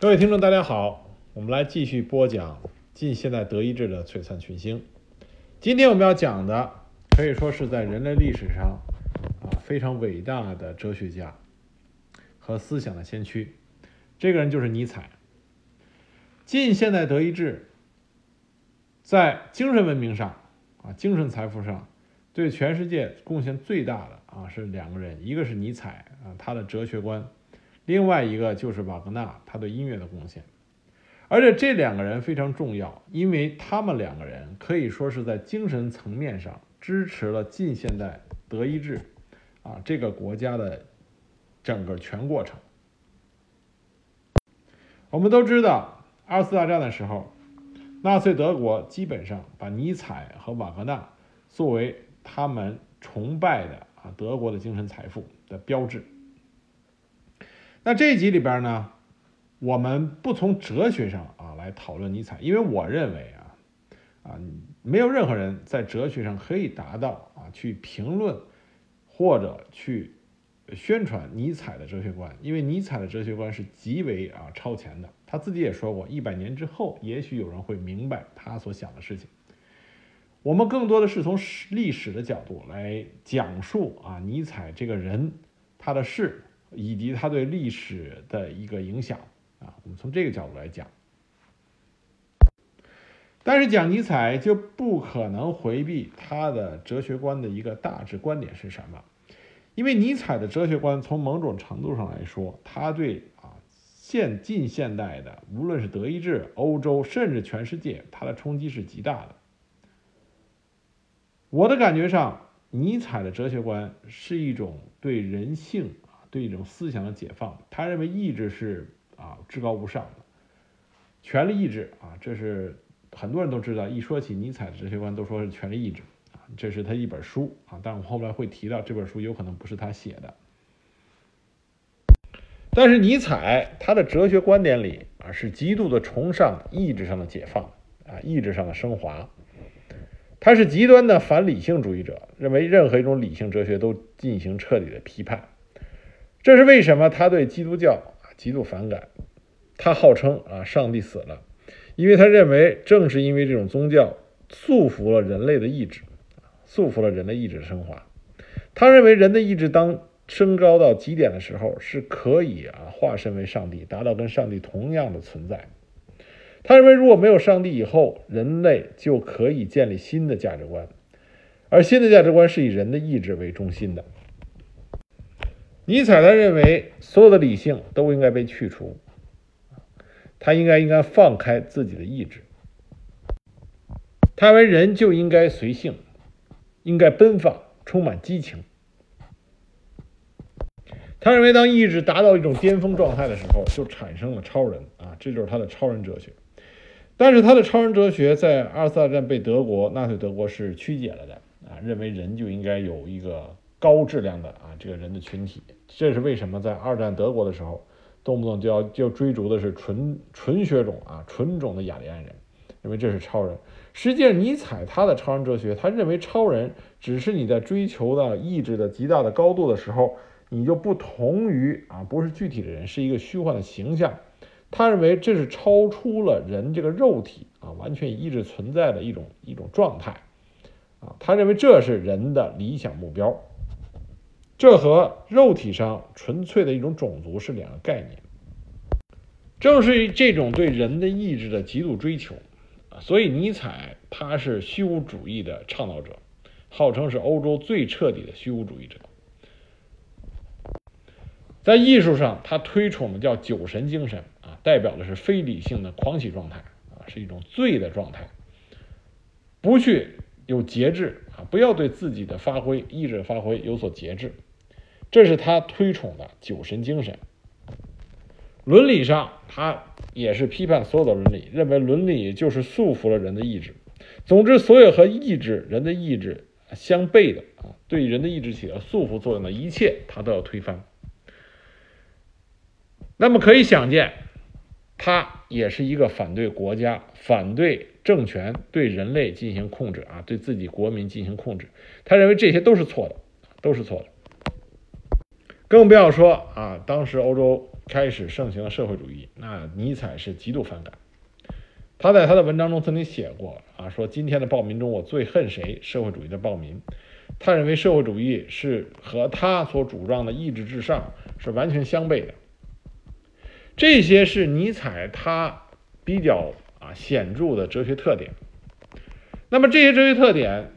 各位听众，大家好，我们来继续播讲近现代德意志的璀璨群星。今天我们要讲的可以说是在人类历史上啊非常伟大的哲学家和思想的先驱，这个人就是尼采。近现代德意志在精神文明上啊精神财富上对全世界贡献最大的啊是两个人，一个是尼采啊他的哲学观。另外一个就是瓦格纳，他对音乐的贡献，而且这两个人非常重要，因为他们两个人可以说是在精神层面上支持了近现代德意志啊这个国家的整个全过程。我们都知道，二次大战的时候，纳粹德国基本上把尼采和瓦格纳作为他们崇拜的啊德国的精神财富的标志。那这一集里边呢，我们不从哲学上啊来讨论尼采，因为我认为啊啊没有任何人在哲学上可以达到啊去评论或者去宣传尼采的哲学观，因为尼采的哲学观是极为啊超前的。他自己也说过，一百年之后，也许有人会明白他所想的事情。我们更多的是从历史的角度来讲述啊尼采这个人他的事。以及他对历史的一个影响啊，我们从这个角度来讲。但是讲尼采就不可能回避他的哲学观的一个大致观点是什么？因为尼采的哲学观从某种程度上来说，他对啊现近现代的无论是德意志、欧洲，甚至全世界，他的冲击是极大的。我的感觉上，尼采的哲学观是一种对人性。对一种思想的解放，他认为意志是啊至高无上的，权力意志啊，这是很多人都知道。一说起尼采的哲学观，都说是权力意志啊，这是他一本书啊，但我后来会提到这本书有可能不是他写的。但是尼采他的哲学观点里啊，是极度的崇尚意志上的解放啊，意志上的升华。他是极端的反理性主义者，认为任何一种理性哲学都进行彻底的批判。这是为什么他对基督教极度反感？他号称啊上帝死了，因为他认为正是因为这种宗教束缚了人类的意志，束缚了人类意志的升华。他认为人的意志当升高到极点的时候，是可以啊化身为上帝，达到跟上帝同样的存在。他认为如果没有上帝以后，人类就可以建立新的价值观，而新的价值观是以人的意志为中心的。尼采他认为所有的理性都应该被去除，他应该应该放开自己的意志。他认为人就应该随性，应该奔放，充满激情。他认为当意志达到一种巅峰状态的时候，就产生了超人啊，这就是他的超人哲学。但是他的超人哲学在二次大战被德国纳粹德国是曲解了的啊，认为人就应该有一个高质量的啊这个人的群体。这是为什么在二战德国的时候，动不动就要就追逐的是纯纯血种啊，纯种的雅利安人，认为这是超人。实际上，尼采他的超人哲学，他认为超人只是你在追求的意志的极大的高度的时候，你就不同于啊，不是具体的人，是一个虚幻的形象。他认为这是超出了人这个肉体啊，完全以意志存在的一种一种状态啊。他认为这是人的理想目标。这和肉体上纯粹的一种种族是两个概念。正是这种对人的意志的极度追求，啊所以尼采他是虚无主义的倡导者，号称是欧洲最彻底的虚无主义者。在艺术上，他推崇的叫酒神精神啊，代表的是非理性的狂喜状态啊，是一种醉的状态，不去有节制啊，不要对自己的发挥、意志发挥有所节制。这是他推崇的酒神精神。伦理上，他也是批判所有的伦理，认为伦理就是束缚了人的意志。总之，所有和意志、人的意志相悖的啊，对人的意志起了束缚作用的一切，他都要推翻。那么可以想见，他也是一个反对国家、反对政权对人类进行控制啊，对自己国民进行控制。他认为这些都是错的，都是错的。更不要说啊，当时欧洲开始盛行了社会主义，那尼采是极度反感。他在他的文章中曾经写过啊，说今天的暴民中，我最恨谁？社会主义的暴民。他认为社会主义是和他所主张的意志至上是完全相悖的。这些是尼采他比较啊显著的哲学特点。那么这些哲学特点，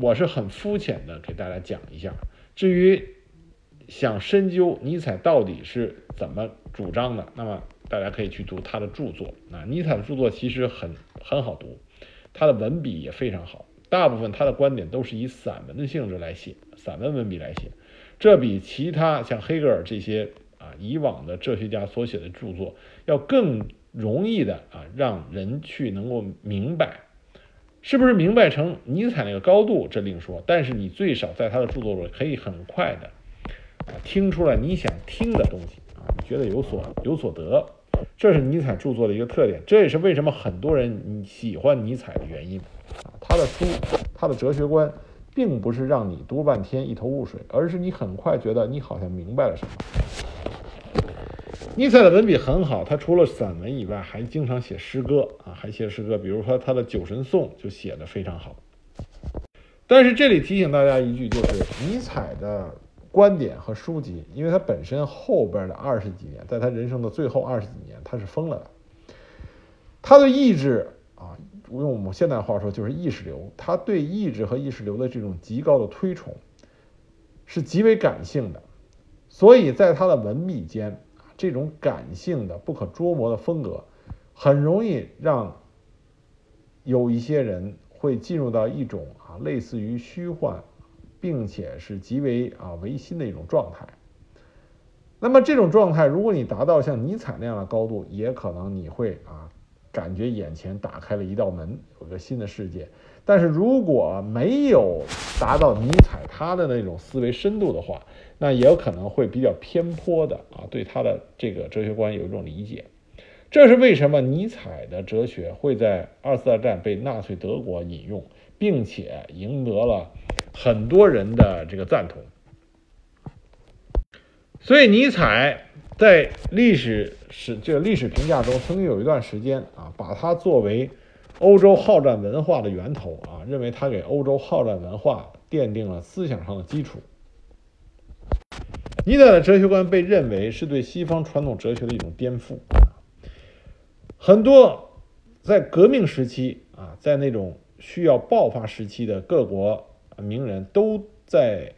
我是很肤浅的给大家讲一下。至于想深究尼采到底是怎么主张的，那么大家可以去读他的著作。啊，尼采的著作其实很很好读，他的文笔也非常好。大部分他的观点都是以散文的性质来写，散文文笔来写，这比其他像黑格尔这些啊以往的哲学家所写的著作要更容易的啊让人去能够明白，是不是明白成尼采那个高度这另说，但是你最少在他的著作中可以很快的听出来你想听的东西啊，你觉得有所有所得，这是尼采著作的一个特点，这也是为什么很多人喜欢尼采的原因。啊，他的书，他的哲学观，并不是让你读半天一头雾水，而是你很快觉得你好像明白了什么。尼采的文笔很好，他除了散文以外，还经常写诗歌啊，还写诗歌，比如说他的《酒神颂》就写得非常好。但是这里提醒大家一句，就是尼采的观点和书籍，因为他本身后边的二十几年，在他人生的最后二十几年，他是疯了的，他的意志啊。用我们现代话说，就是意识流。他对意志和意识流的这种极高的推崇，是极为感性的。所以在他的文笔间，这种感性的、不可捉摸的风格，很容易让有一些人会进入到一种啊类似于虚幻，并且是极为啊唯心的一种状态。那么这种状态，如果你达到像尼采那样的高度，也可能你会啊。感觉眼前打开了一道门，有个新的世界。但是如果没有达到尼采他的那种思维深度的话，那也有可能会比较偏颇的啊，对他的这个哲学观有一种理解。这是为什么尼采的哲学会在二次大战被纳粹德国引用，并且赢得了很多人的这个赞同。所以尼采。在历史史这个历史评价中，曾经有一段时间啊，把它作为欧洲好战文化的源头啊，认为它给欧洲好战文化奠定了思想上的基础。尼采的哲学观被认为是对西方传统哲学的一种颠覆。很多在革命时期啊，在那种需要爆发时期的各国名人都在。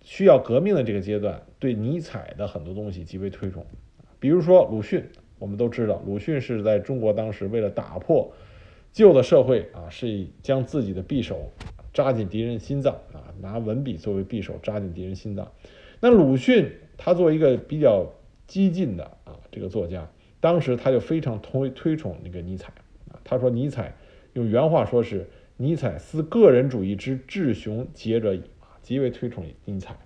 需要革命的这个阶段，对尼采的很多东西极为推崇，比如说鲁迅，我们都知道，鲁迅是在中国当时为了打破旧的社会啊，是以将自己的匕首扎进敌人心脏啊，拿文笔作为匕首扎进敌人心脏。那鲁迅他作为一个比较激进的啊这个作家，当时他就非常推推崇那个尼采啊，他说尼采用原话说是尼采思个人主义之至雄杰者矣。极为推崇尼采。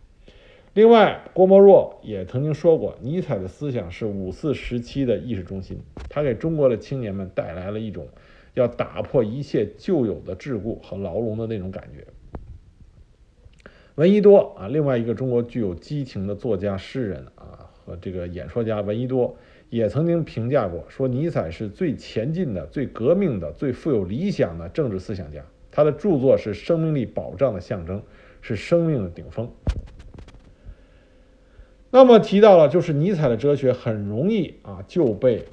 另外，郭沫若也曾经说过，尼采的思想是五四时期的意识中心，他给中国的青年们带来了一种要打破一切旧有的桎梏和牢笼的那种感觉。闻一多啊，另外一个中国具有激情的作家、诗人啊和这个演说家闻一多也曾经评价过，说尼采是最前进的、最革命的、最富有理想的政治思想家，他的著作是生命力保障的象征。是生命的顶峰。那么提到了，就是尼采的哲学很容易啊就被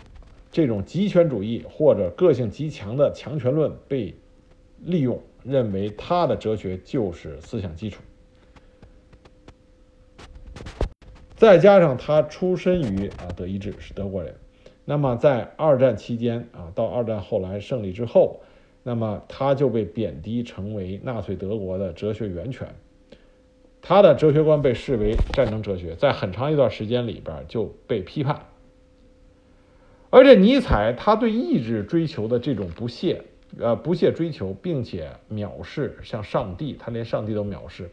这种极权主义或者个性极强的强权论被利用，认为他的哲学就是思想基础。再加上他出身于啊德意志，是德国人，那么在二战期间啊，到二战后来胜利之后。那么他就被贬低成为纳粹德国的哲学源泉，他的哲学观被视为战争哲学，在很长一段时间里边就被批判。而且尼采他对意志追求的这种不懈，呃不懈追求，并且藐视像上帝，他连上帝都藐视，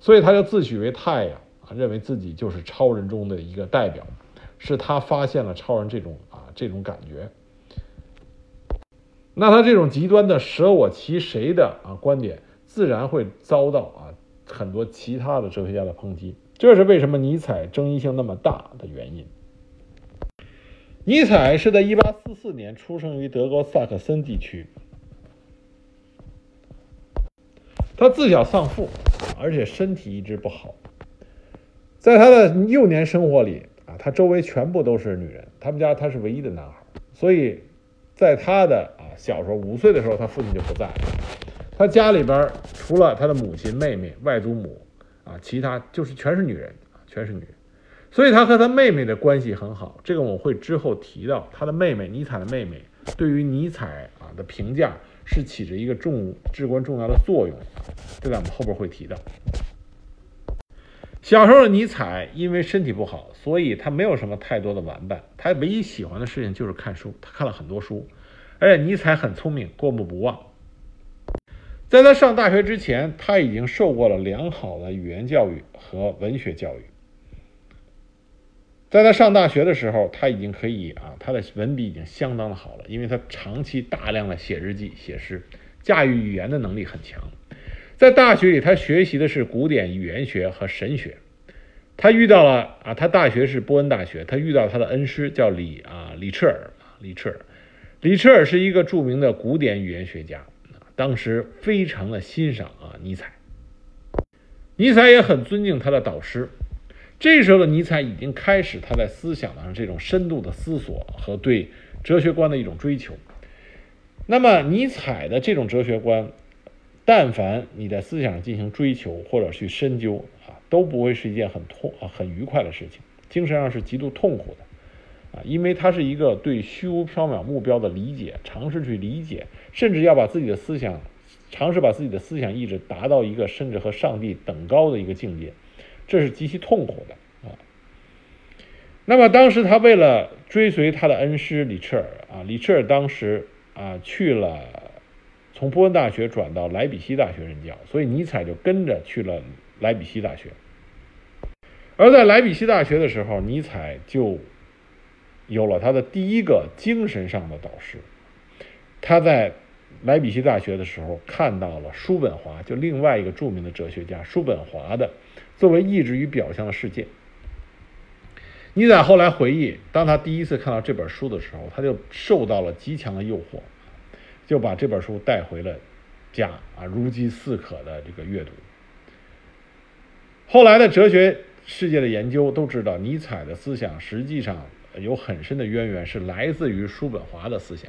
所以他就自诩为太阳，认为自己就是超人中的一个代表，是他发现了超人这种啊这种感觉。那他这种极端的舍我其谁的啊观点，自然会遭到啊很多其他的哲学家的抨击。这是为什么尼采争议性那么大的原因。尼采是在1844年出生于德国萨克森地区，他自小丧父，而且身体一直不好。在他的幼年生活里啊，他周围全部都是女人，他们家他是唯一的男孩，所以在他的啊小时候五岁的时候，他父亲就不在了。他家里边除了他的母亲、妹妹、外祖母啊，其他就是全是女人，全是女人。所以他和他妹妹的关系很好，这个我会之后提到。他的妹妹尼采的妹妹对于尼采啊的评价是起着一个重至关重要的作用，这在我们后边会提到。小时候的尼采因为身体不好，所以他没有什么太多的玩伴。他唯一喜欢的事情就是看书，他看了很多书。而且尼采很聪明，过目不忘。在他上大学之前，他已经受过了良好的语言教育和文学教育。在他上大学的时候，他已经可以啊，他的文笔已经相当的好了，因为他长期大量的写日记、写诗，驾驭语言的能力很强。在大学里，他学习的是古典语言学和神学。他遇到了啊，他大学是波恩大学，他遇到他的恩师叫李啊李彻尔啊李彻尔，李彻尔是一个著名的古典语言学家，当时非常的欣赏啊尼采。尼采也很尊敬他的导师。这时候的尼采已经开始他在思想上这种深度的思索和对哲学观的一种追求。那么尼采的这种哲学观。但凡你在思想上进行追求或者去深究啊，都不会是一件很痛啊很愉快的事情，精神上是极度痛苦的啊，因为它是一个对虚无缥缈目标的理解，尝试去理解，甚至要把自己的思想，尝试把自己的思想意志达到一个甚至和上帝等高的一个境界，这是极其痛苦的啊。那么当时他为了追随他的恩师李彻尔啊，李彻尔当时啊去了。从波恩大学转到莱比锡大学任教，所以尼采就跟着去了莱比锡大学。而在莱比锡大学的时候，尼采就有了他的第一个精神上的导师。他在莱比锡大学的时候看到了叔本华，就另外一个著名的哲学家叔本华的作为意志与表象的世界。尼采后来回忆，当他第一次看到这本书的时候，他就受到了极强的诱惑。就把这本书带回了家啊，如饥似渴的这个阅读。后来的哲学世界的研究都知道，尼采的思想实际上有很深的渊源，是来自于叔本华的思想。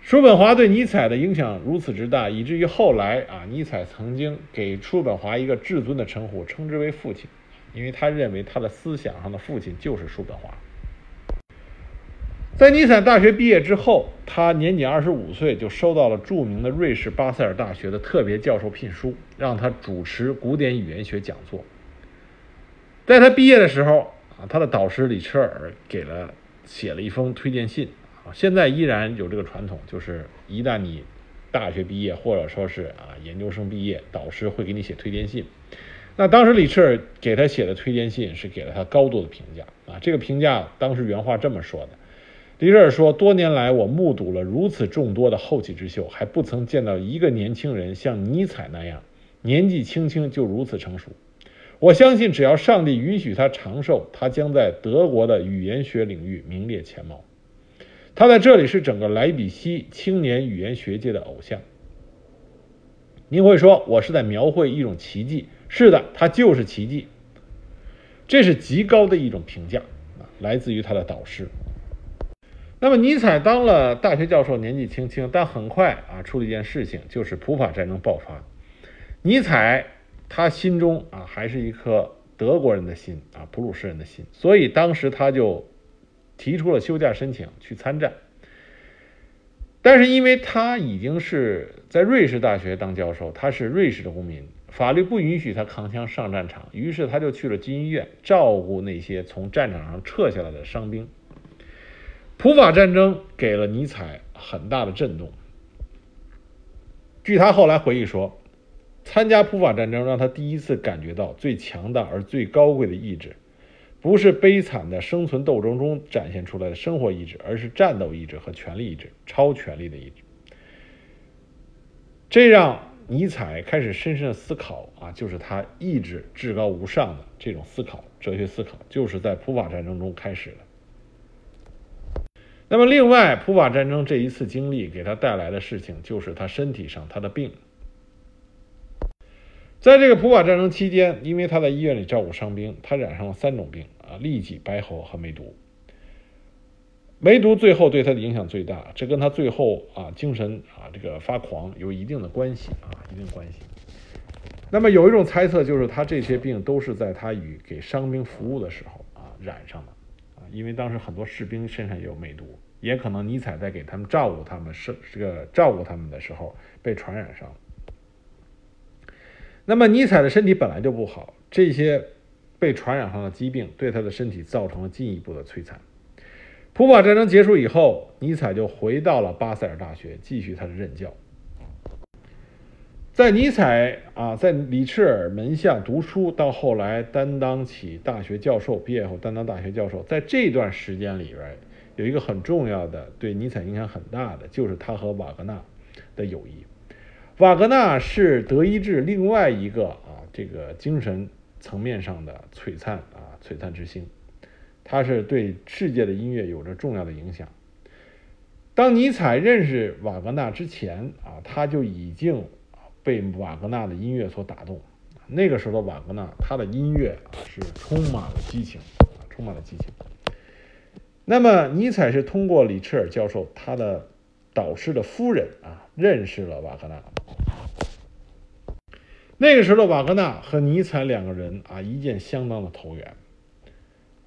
叔本华对尼采的影响如此之大，以至于后来啊，尼采曾经给叔本华一个至尊的称呼，称之为父亲，因为他认为他的思想上的父亲就是叔本华。在尼采大学毕业之后，他年仅二十五岁就收到了著名的瑞士巴塞尔大学的特别教授聘书，让他主持古典语言学讲座。在他毕业的时候啊，他的导师李彻尔给了写了一封推荐信啊，现在依然有这个传统，就是一旦你大学毕业或者说是啊研究生毕业，导师会给你写推荐信。那当时李彻尔给他写的推荐信是给了他高度的评价啊，这个评价当时原话这么说的。李热尔说：“多年来，我目睹了如此众多的后起之秀，还不曾见到一个年轻人像尼采那样年纪轻轻就如此成熟。我相信，只要上帝允许他长寿，他将在德国的语言学领域名列前茅。他在这里是整个莱比锡青年语言学界的偶像。”您会说，我是在描绘一种奇迹？是的，他就是奇迹。这是极高的一种评价啊，来自于他的导师。那么，尼采当了大学教授，年纪轻轻，但很快啊，出了一件事情，就是普法战争爆发。尼采他心中啊，还是一颗德国人的心啊，普鲁士人的心，所以当时他就提出了休假申请去参战。但是，因为他已经是在瑞士大学当教授，他是瑞士的公民，法律不允许他扛枪上战场，于是他就去了军医院，照顾那些从战场上撤下来的伤兵。普法战争给了尼采很大的震动。据他后来回忆说，参加普法战争让他第一次感觉到最强大而最高贵的意志，不是悲惨的生存斗争中展现出来的生活意志，而是战斗意志和权力意志、超权力的意志。这让尼采开始深深的思考啊，就是他意志至高无上的这种思考，哲学思考，就是在普法战争中开始的。那么，另外，普法战争这一次经历给他带来的事情，就是他身体上他的病。在这个普法战争期间，因为他在医院里照顾伤兵，他染上了三种病啊：痢疾、白喉和梅毒。梅毒最后对他的影响最大，这跟他最后啊精神啊这个发狂有一定的关系啊，一定关系。那么有一种猜测就是他这些病都是在他与给伤兵服务的时候啊染上的。因为当时很多士兵身上也有梅毒，也可能尼采在给他们照顾他们是这个照顾他们的时候被传染上。那么尼采的身体本来就不好，这些被传染上的疾病对他的身体造成了进一步的摧残。普法战争结束以后，尼采就回到了巴塞尔大学继续他的任教。在尼采啊，在里赤尔门下读书，到后来担当起大学教授，毕业后担当大学教授，在这段时间里边，有一个很重要的对尼采影响很大的，就是他和瓦格纳的友谊。瓦格纳是德意志另外一个啊，这个精神层面上的璀璨啊，璀璨之星，他是对世界的音乐有着重要的影响。当尼采认识瓦格纳之前啊，他就已经。被瓦格纳的音乐所打动，那个时候的瓦格纳，他的音乐是充满了激情，充满了激情。那么尼采是通过里彻尔教授他的导师的夫人啊，认识了瓦格纳。那个时候的瓦格纳和尼采两个人啊，一见相当的投缘。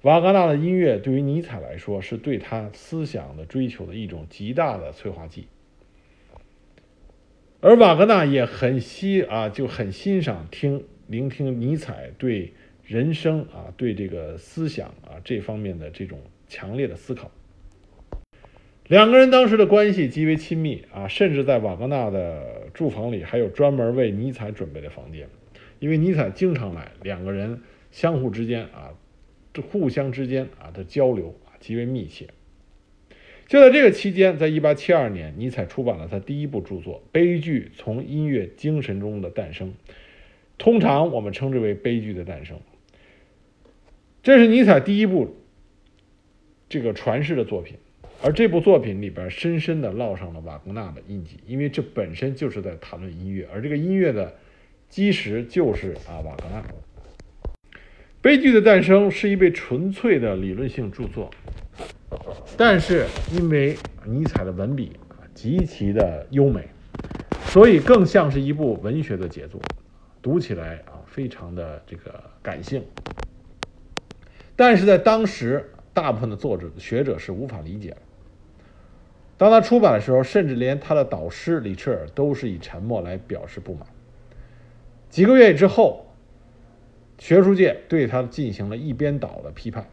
瓦格纳的音乐对于尼采来说，是对他思想的追求的一种极大的催化剂。而瓦格纳也很欣啊，就很欣赏听聆听尼采对人生啊、对这个思想啊这方面的这种强烈的思考。两个人当时的关系极为亲密啊，甚至在瓦格纳的住房里还有专门为尼采准备的房间，因为尼采经常来，两个人相互之间啊，互相之间啊的交流啊极为密切。就在这个期间，在1872年，尼采出版了他第一部著作《悲剧从音乐精神中的诞生》，通常我们称之为《悲剧的诞生》。这是尼采第一部这个传世的作品，而这部作品里边深深的烙上了瓦格纳的印记，因为这本身就是在谈论音乐，而这个音乐的基石就是啊瓦格纳。《悲剧的诞生》是一位纯粹的理论性著作。但是因为尼采的文笔极其的优美，所以更像是一部文学的杰作，读起来啊非常的这个感性。但是在当时，大部分的作者学者是无法理解的。当他出版的时候，甚至连他的导师李彻尔都是以沉默来表示不满。几个月之后，学术界对他进行了一边倒的批判。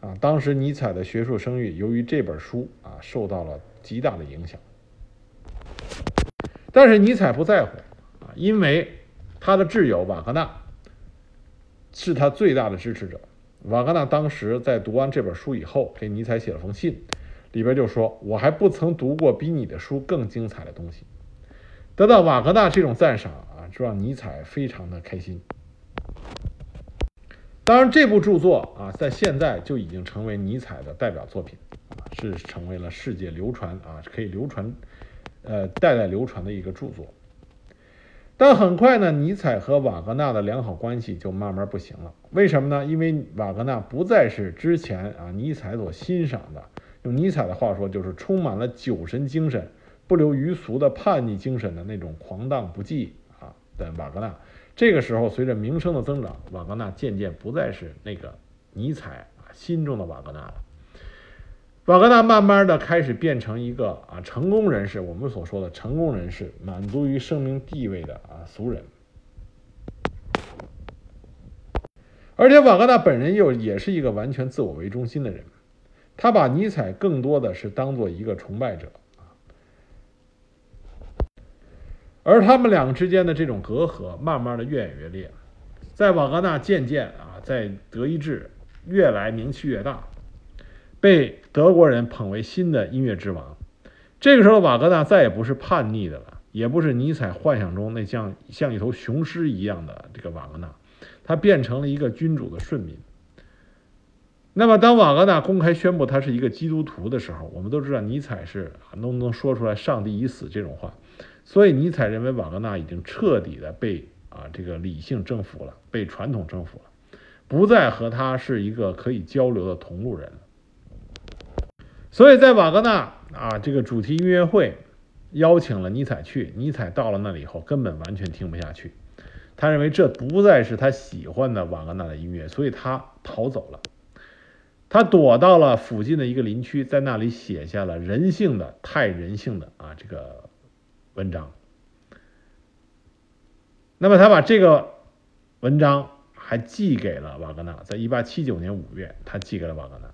啊，当时尼采的学术声誉由于这本书啊受到了极大的影响，但是尼采不在乎啊，因为他的挚友瓦格纳是他最大的支持者。瓦格纳当时在读完这本书以后，给尼采写了封信，里边就说：“我还不曾读过比你的书更精彩的东西。”得到瓦格纳这种赞赏啊，就让尼采非常的开心。当然，这部著作啊，在现在就已经成为尼采的代表作品，是成为了世界流传啊，可以流传，呃，代代流传的一个著作。但很快呢，尼采和瓦格纳的良好关系就慢慢不行了。为什么呢？因为瓦格纳不再是之前啊尼采所欣赏的，用尼采的话说，就是充满了酒神精神、不流于俗的叛逆精神的那种狂荡不羁啊的瓦格纳。这个时候，随着名声的增长，瓦格纳渐渐不再是那个尼采啊心中的瓦格纳了。瓦格纳慢慢的开始变成一个啊成功人士，我们所说的成功人士，满足于生命地位的啊俗人。而且瓦格纳本人又也是一个完全自我为中心的人，他把尼采更多的是当做一个崇拜者。而他们两个之间的这种隔阂，慢慢的越演越烈，在瓦格纳渐渐啊，在德意志越来名气越大，被德国人捧为新的音乐之王。这个时候，瓦格纳再也不是叛逆的了，也不是尼采幻想中那像像一头雄狮一样的这个瓦格纳，他变成了一个君主的顺民。那么，当瓦格纳公开宣布他是一个基督徒的时候，我们都知道尼采是能不能说出来“上帝已死”这种话，所以尼采认为瓦格纳已经彻底的被啊这个理性征服了，被传统征服了，不再和他是一个可以交流的同路人。所以在瓦格纳啊这个主题音乐会邀请了尼采去，尼采到了那里以后根本完全听不下去，他认为这不再是他喜欢的瓦格纳的音乐，所以他逃走了。他躲到了附近的一个林区，在那里写下了人性的太人性的啊这个文章。那么他把这个文章还寄给了瓦格纳，在一八七九年五月，他寄给了瓦格纳。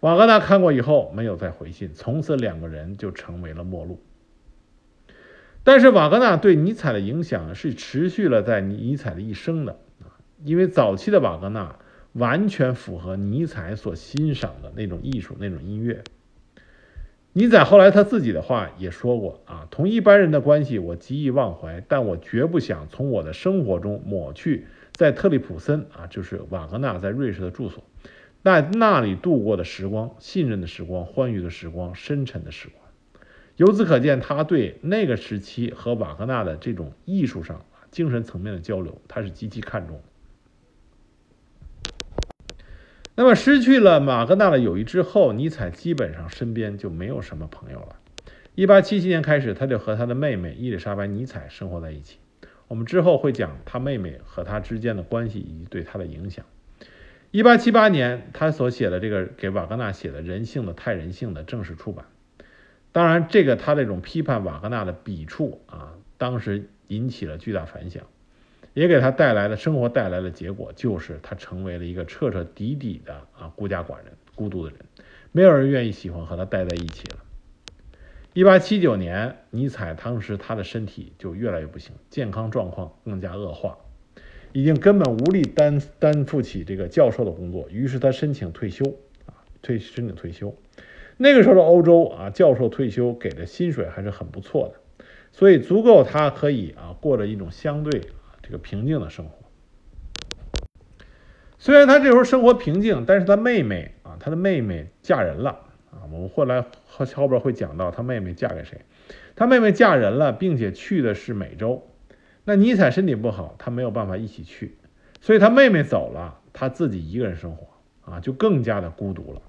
瓦格纳看过以后没有再回信，从此两个人就成为了陌路。但是瓦格纳对尼采的影响是持续了在尼采的一生的，因为早期的瓦格纳。完全符合尼采所欣赏的那种艺术、那种音乐。尼采后来他自己的话也说过啊，同一般人的关系我极易忘怀，但我绝不想从我的生活中抹去在特里普森啊，就是瓦格纳在瑞士的住所，在那里度过的时光、信任的时光、欢愉的时光、深沉的时光。由此可见，他对那个时期和瓦格纳的这种艺术上、精神层面的交流，他是极其看重的。那么失去了马格纳的友谊之后，尼采基本上身边就没有什么朋友了。一八七七年开始，他就和他的妹妹伊丽莎白·尼采生活在一起。我们之后会讲他妹妹和他之间的关系以及对他的影响。一八七八年，他所写的这个给瓦格纳写的《人性的太人性》的正式出版。当然，这个他这种批判瓦格纳的笔触啊，当时引起了巨大反响。也给他带来的生活带来的结果，就是他成为了一个彻彻底底的啊孤家寡人、孤独的人，没有人愿意喜欢和他待在一起了。一八七九年，尼采当时他的身体就越来越不行，健康状况更加恶化，已经根本无力担担负起这个教授的工作，于是他申请退休啊，退申请退休。那个时候的欧洲啊，教授退休给的薪水还是很不错的，所以足够他可以啊过着一种相对。这个平静的生活，虽然他这时候生活平静，但是他妹妹啊，他的妹妹嫁人了啊。我们后来后后边会讲到他妹妹嫁给谁，他妹妹嫁人了，并且去的是美洲。那尼采身体不好，他没有办法一起去，所以他妹妹走了，他自己一个人生活啊，就更加的孤独了。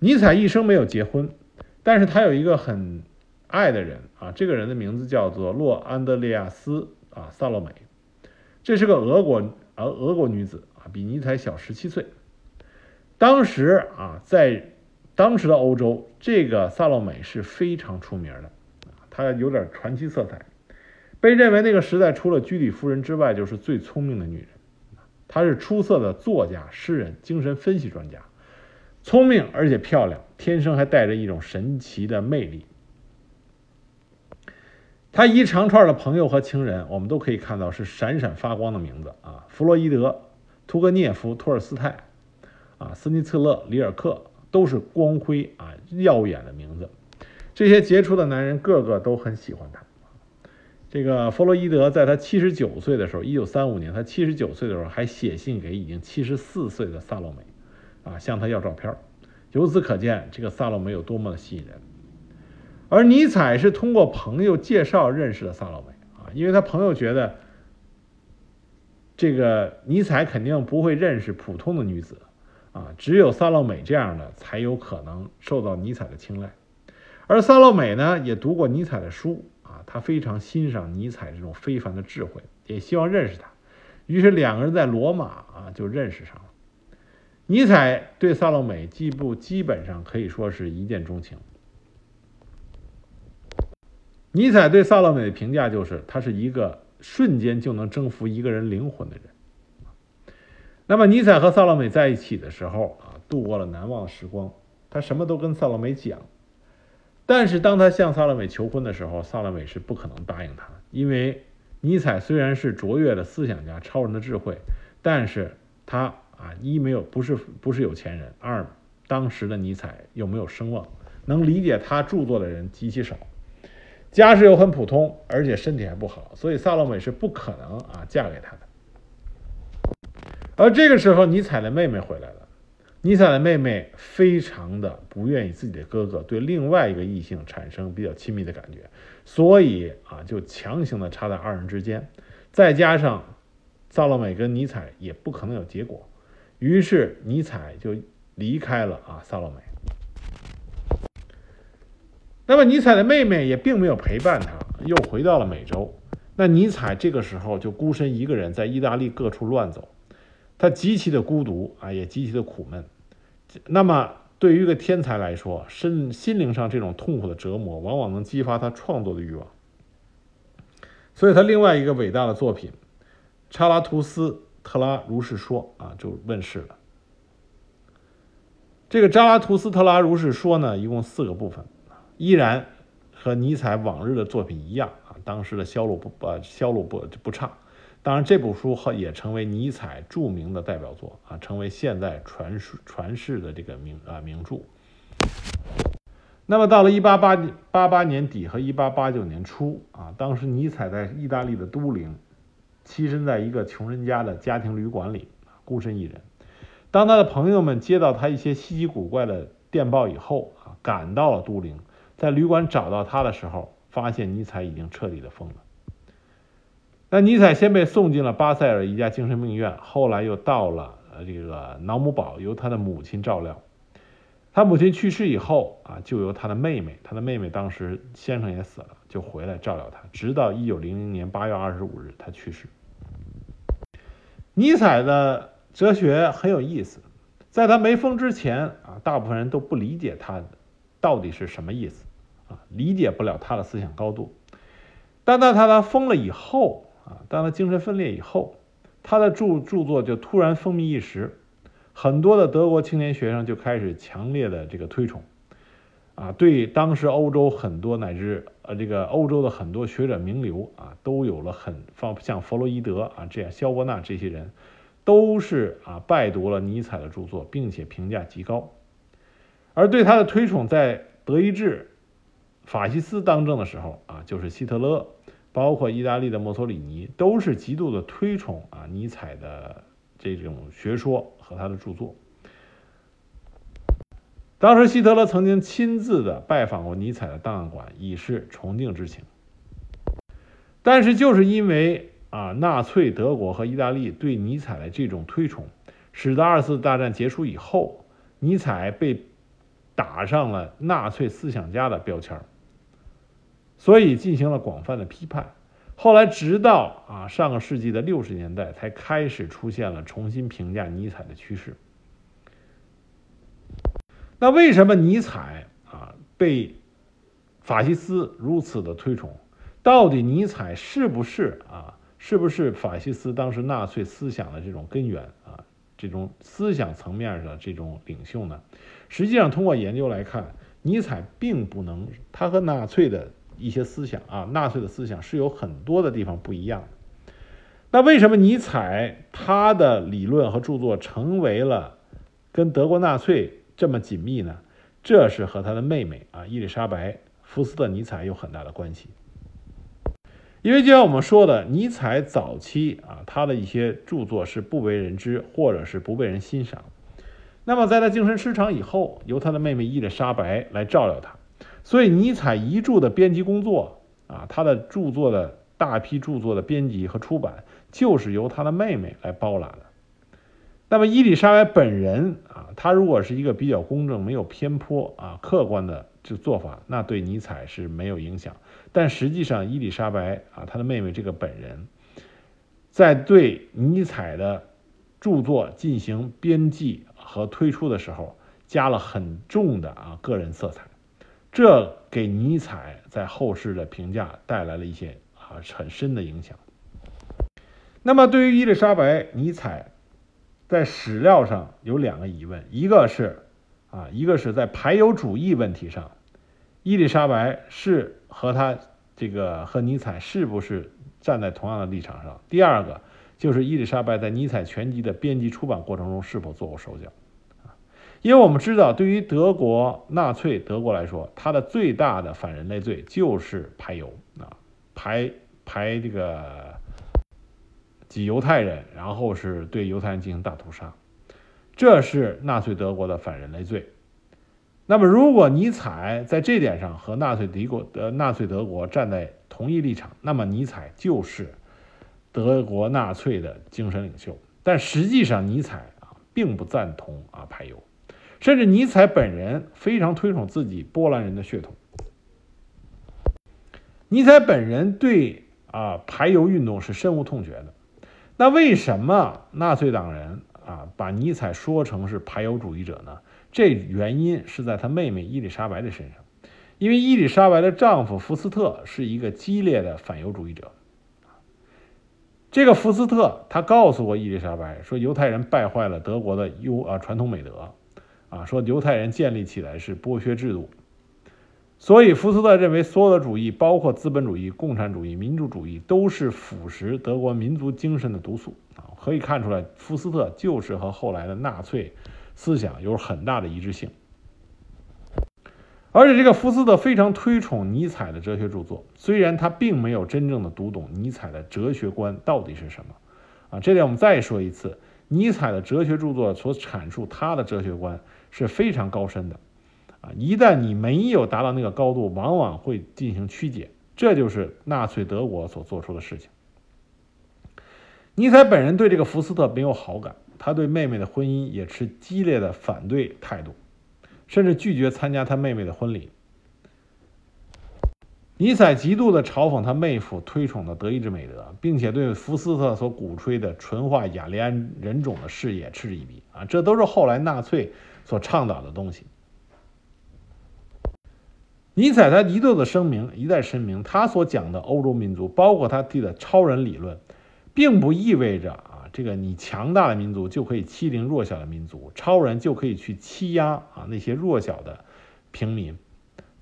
尼采一生没有结婚，但是他有一个很爱的人啊，这个人的名字叫做洛安德烈亚斯。啊，萨洛美，这是个俄国啊，俄国女子啊，比尼采小十七岁。当时啊，在当时的欧洲，这个萨洛美是非常出名的，她有点传奇色彩，被认为那个时代除了居里夫人之外，就是最聪明的女人。她是出色的作家、诗人、精神分析专家，聪明而且漂亮，天生还带着一种神奇的魅力。他一长串的朋友和情人，我们都可以看到是闪闪发光的名字啊，弗洛伊德、屠格涅夫、托尔斯泰，啊，斯尼策勒、里尔克，都是光辉啊耀眼的名字。这些杰出的男人个个都很喜欢他。这个弗洛伊德在他七十九岁的时候，一九三五年，他七十九岁的时候还写信给已经七十四岁的萨洛梅，啊，向他要照片。由此可见，这个萨洛梅有多么的吸引人。而尼采是通过朋友介绍认识的萨洛梅啊，因为他朋友觉得这个尼采肯定不会认识普通的女子啊，只有萨洛美这样的才有可能受到尼采的青睐。而萨洛美呢，也读过尼采的书啊，他非常欣赏尼采这种非凡的智慧，也希望认识他。于是两个人在罗马啊就认识上了。尼采对萨洛美基不基本上可以说是一见钟情。尼采对萨洛美的评价就是，他是一个瞬间就能征服一个人灵魂的人。那么，尼采和萨洛美在一起的时候啊，度过了难忘的时光。他什么都跟萨洛美讲，但是当他向萨洛美求婚的时候，萨洛美是不可能答应他，因为尼采虽然是卓越的思想家、超人的智慧，但是他啊，一没有不是不是有钱人，二当时的尼采又没有声望，能理解他著作的人极其少。家世又很普通，而且身体还不好，所以萨洛美是不可能啊嫁给他的。而这个时候，尼采的妹妹回来了。尼采的妹妹非常的不愿意自己的哥哥对另外一个异性产生比较亲密的感觉，所以啊，就强行的插在二人之间。再加上萨洛美跟尼采也不可能有结果，于是尼采就离开了啊萨洛美。那么尼采的妹妹也并没有陪伴他，又回到了美洲。那尼采这个时候就孤身一个人在意大利各处乱走。他极其的孤独啊，也极其的苦闷。那么，对于一个天才来说，身心灵上这种痛苦的折磨，往往能激发他创作的欲望。所以，他另外一个伟大的作品《查拉图斯特拉如是说》啊，就问世了。这个《扎拉图斯特拉如是说》呢，一共四个部分，依然和尼采往日的作品一样啊，当时的销路不呃销路不不差。当然，这部书后也成为尼采著名的代表作啊，成为现在传世传世的这个名啊名著。那么到了一八八八八年底和一八八九年初啊，当时尼采在意大利的都灵，栖身在一个穷人家的家庭旅馆里，孤身一人。当他的朋友们接到他一些稀奇古怪的电报以后啊，赶到了都灵，在旅馆找到他的时候，发现尼采已经彻底的疯了。那尼采先被送进了巴塞尔一家精神病院，后来又到了这个瑙姆堡，由他的母亲照料。他母亲去世以后啊，就由他的妹妹，他的妹妹当时先生也死了，就回来照料他，直到一九零零年八月二十五日他去世。尼采的哲学很有意思，在他没疯之前啊，大部分人都不理解他到底是什么意思理解不了他的思想高度。但在他他疯了以后。啊，当他精神分裂以后，他的著著作就突然风靡一时，很多的德国青年学生就开始强烈的这个推崇，啊，对当时欧洲很多乃至呃这个欧洲的很多学者名流啊，都有了很方像弗洛伊德啊这样肖伯纳这些人，都是啊拜读了尼采的著作，并且评价极高，而对他的推崇在德意志法西斯当政的时候啊，就是希特勒。包括意大利的墨索里尼都是极度的推崇啊尼采的这种学说和他的著作。当时希特勒曾经亲自的拜访过尼采的档案馆，以示崇敬之情。但是就是因为啊纳粹德国和意大利对尼采的这种推崇，使得二次大战结束以后，尼采被打上了纳粹思想家的标签儿。所以进行了广泛的批判，后来直到啊上个世纪的六十年代才开始出现了重新评价尼采的趋势。那为什么尼采啊被法西斯如此的推崇？到底尼采是不是啊是不是法西斯当时纳粹思想的这种根源啊这种思想层面的这种领袖呢？实际上通过研究来看，尼采并不能他和纳粹的。一些思想啊，纳粹的思想是有很多的地方不一样的。那为什么尼采他的理论和著作成为了跟德国纳粹这么紧密呢？这是和他的妹妹啊伊丽莎白·福斯特·尼采有很大的关系。因为就像我们说的，尼采早期啊他的一些著作是不为人知，或者是不被人欣赏。那么在他精神失常以后，由他的妹妹伊丽莎白来照料他。所以，尼采遗著的编辑工作啊，他的著作的大批著作的编辑和出版，就是由他的妹妹来包揽的。那么，伊丽莎白本人啊，他如果是一个比较公正、没有偏颇啊、客观的这做法，那对尼采是没有影响。但实际上，伊丽莎白啊，她的妹妹这个本人，在对尼采的著作进行编辑和推出的时候，加了很重的啊个人色彩。这给尼采在后世的评价带来了一些啊很深的影响。那么，对于伊丽莎白，尼采在史料上有两个疑问：一个是啊，一个是在排犹主义问题上，伊丽莎白是和他这个和尼采是不是站在同样的立场上？第二个就是伊丽莎白在尼采全集的编辑出版过程中是否做过手脚？因为我们知道，对于德国纳粹德国来说，它的最大的反人类罪就是排犹啊，排排这个挤犹太人，然后是对犹太人进行大屠杀，这是纳粹德国的反人类罪。那么，如果尼采在这点上和纳粹敌国的纳粹德国站在同一立场，那么尼采就是德国纳粹的精神领袖。但实际上，尼采啊并不赞同啊排犹。甚至尼采本人非常推崇自己波兰人的血统。尼采本人对啊排犹运动是深恶痛绝的。那为什么纳粹党人啊把尼采说成是排犹主义者呢？这原因是在他妹妹伊丽莎白的身上，因为伊丽莎白的丈夫福斯特是一个激烈的反犹主义者。这个福斯特他告诉过伊丽莎白说，犹太人败坏了德国的优啊传统美德。啊，说犹太人建立起来是剥削制度，所以福斯特认为所有的主义，包括资本主义、共产主义、民主主义，都是腐蚀德国民族精神的毒素啊。可以看出来，福斯特就是和后来的纳粹思想有很大的一致性。而且，这个福斯特非常推崇尼采的哲学著作，虽然他并没有真正的读懂尼采的哲学观到底是什么啊。这点我们再说一次，尼采的哲学著作所阐述他的哲学观。是非常高深的，啊，一旦你没有达到那个高度，往往会进行曲解，这就是纳粹德国所做出的事情。尼采本人对这个福斯特没有好感，他对妹妹的婚姻也持激烈的反对态度，甚至拒绝参加他妹妹的婚礼。尼采极度的嘲讽他妹夫推崇的德意志美德，并且对福斯特所鼓吹的纯化雅利安人种的事业嗤之以鼻，啊，这都是后来纳粹。所倡导的东西，尼采他一度的声明一再声明，他所讲的欧洲民族，包括他提的超人理论，并不意味着啊，这个你强大的民族就可以欺凌弱小的民族，超人就可以去欺压啊那些弱小的平民。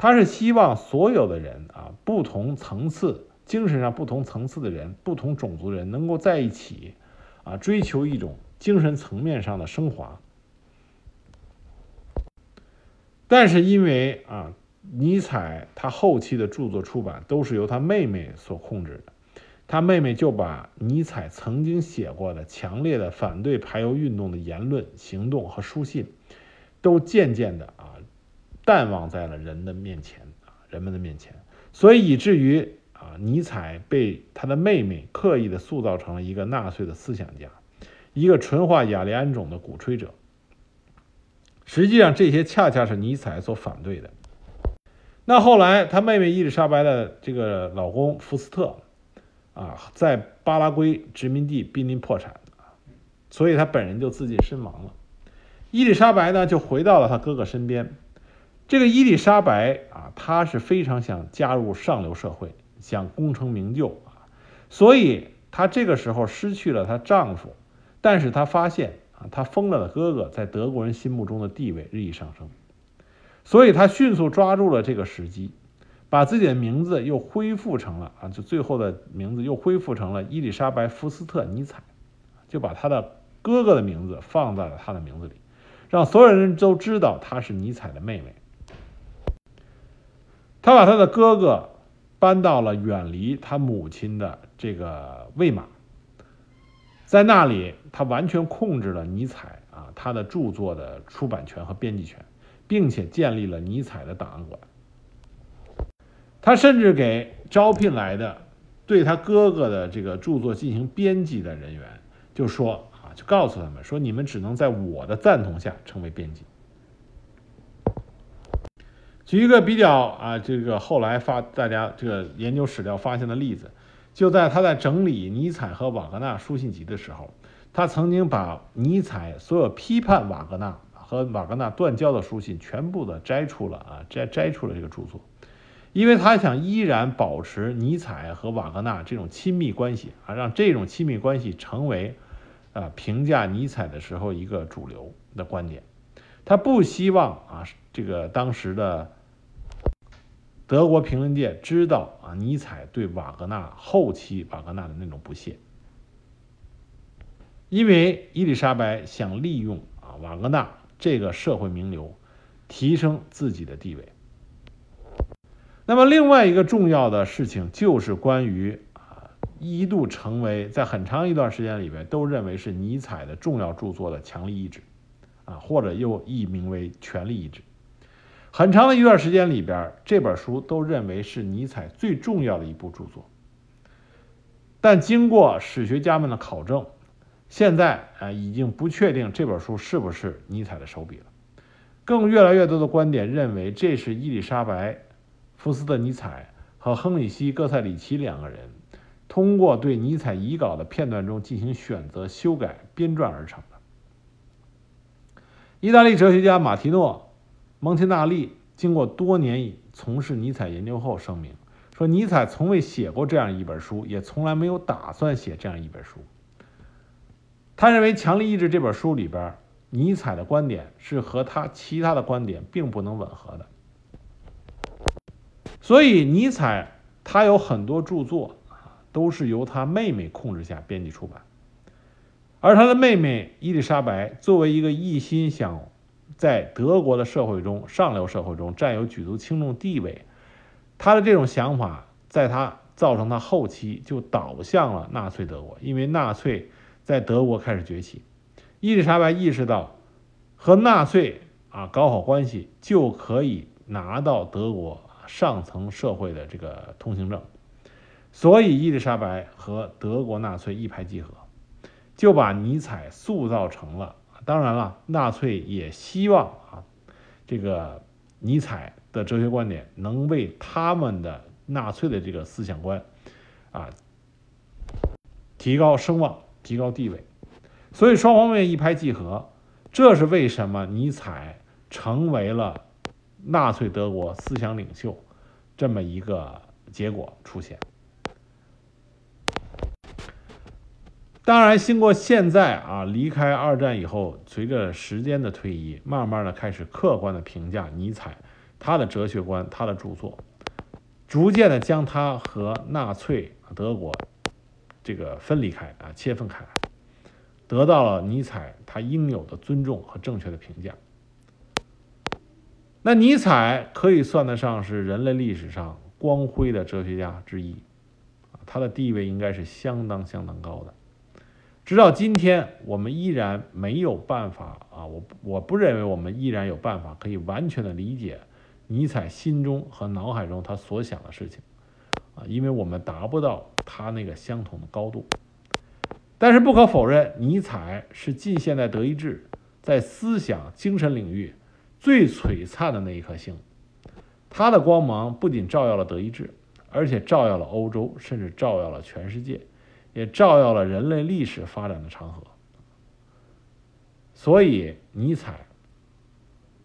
他是希望所有的人啊，不同层次、精神上不同层次的人，不同种族人能够在一起啊，追求一种精神层面上的升华。但是因为啊，尼采他后期的著作出版都是由他妹妹所控制的，他妹妹就把尼采曾经写过的强烈的反对排犹运动的言论、行动和书信，都渐渐的啊淡忘在了人的面前啊人们的面前，所以以至于啊尼采被他的妹妹刻意的塑造成了一个纳粹的思想家，一个纯化雅利安种的鼓吹者。实际上，这些恰恰是尼采所反对的。那后来，他妹妹伊丽莎白的这个老公福斯特，啊，在巴拉圭殖民地濒临破产所以他本人就自尽身亡了。伊丽莎白呢，就回到了他哥哥身边。这个伊丽莎白啊，她是非常想加入上流社会，想功成名就啊，所以她这个时候失去了她丈夫，但是她发现。啊，她疯了的哥哥在德国人心目中的地位日益上升，所以他迅速抓住了这个时机，把自己的名字又恢复成了啊，就最后的名字又恢复成了伊丽莎白·福斯特·尼采，就把他的哥哥的名字放在了他的名字里，让所有人都知道她是尼采的妹妹。他把他的哥哥搬到了远离他母亲的这个魏玛。在那里，他完全控制了尼采啊他的著作的出版权和编辑权，并且建立了尼采的档案馆。他甚至给招聘来的对他哥哥的这个著作进行编辑的人员，就说啊，就告诉他们说，你们只能在我的赞同下成为编辑。举一个比较啊，这个后来发大家这个研究史料发现的例子。就在他在整理尼采和瓦格纳书信集的时候，他曾经把尼采所有批判瓦格纳和瓦格纳断交的书信全部的摘出了啊，摘摘出了这个著作，因为他想依然保持尼采和瓦格纳这种亲密关系啊，让这种亲密关系成为啊评价尼采的时候一个主流的观点，他不希望啊这个当时的。德国评论界知道啊，尼采对瓦格纳后期瓦格纳的那种不屑，因为伊丽莎白想利用啊瓦格纳这个社会名流，提升自己的地位。那么，另外一个重要的事情就是关于啊，一度成为在很长一段时间里边都认为是尼采的重要著作的《强力意志》，啊，或者又译名为《权力意志》。很长的一段时间里边，这本书都认为是尼采最重要的一部著作。但经过史学家们的考证，现在啊已经不确定这本书是不是尼采的手笔了。更越来越多的观点认为，这是伊丽莎白·福斯特·尼采和亨里希·戈塞里奇两个人通过对尼采遗稿的片段中进行选择、修改、编撰而成的。意大利哲学家马提诺。蒙提纳利经过多年从事尼采研究后声明说：“尼采从未写过这样一本书，也从来没有打算写这样一本书。”他认为《强力意志》这本书里边，尼采的观点是和他其他的观点并不能吻合的。所以，尼采他有很多著作，都是由他妹妹控制下编辑出版，而他的妹妹伊丽莎白作为一个一心想。在德国的社会中，上流社会中占有举足轻重地位。他的这种想法，在他造成他后期就倒向了纳粹德国，因为纳粹在德国开始崛起。伊丽莎白意识到，和纳粹啊搞好关系就可以拿到德国上层社会的这个通行证，所以伊丽莎白和德国纳粹一拍即合，就把尼采塑造成了。当然了，纳粹也希望啊，这个尼采的哲学观点能为他们的纳粹的这个思想观啊提高声望、提高地位，所以双方面一拍即合。这是为什么尼采成为了纳粹德国思想领袖这么一个结果出现。当然，经过现在啊，离开二战以后，随着时间的推移，慢慢的开始客观的评价尼采，他的哲学观，他的著作，逐渐的将他和纳粹德国这个分离开啊，切分开来，得到了尼采他应有的尊重和正确的评价。那尼采可以算得上是人类历史上光辉的哲学家之一，他的地位应该是相当相当高的。直到今天，我们依然没有办法啊！我我不认为我们依然有办法可以完全的理解尼采心中和脑海中他所想的事情啊，因为我们达不到他那个相同的高度。但是不可否认，尼采是近现代德意志在思想精神领域最璀璨的那一颗星，他的光芒不仅照耀了德意志，而且照耀了欧洲，甚至照耀了全世界。也照耀了人类历史发展的长河，所以尼采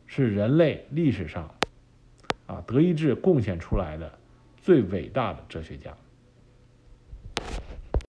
是人类历史上啊德意志贡献出来的最伟大的哲学家。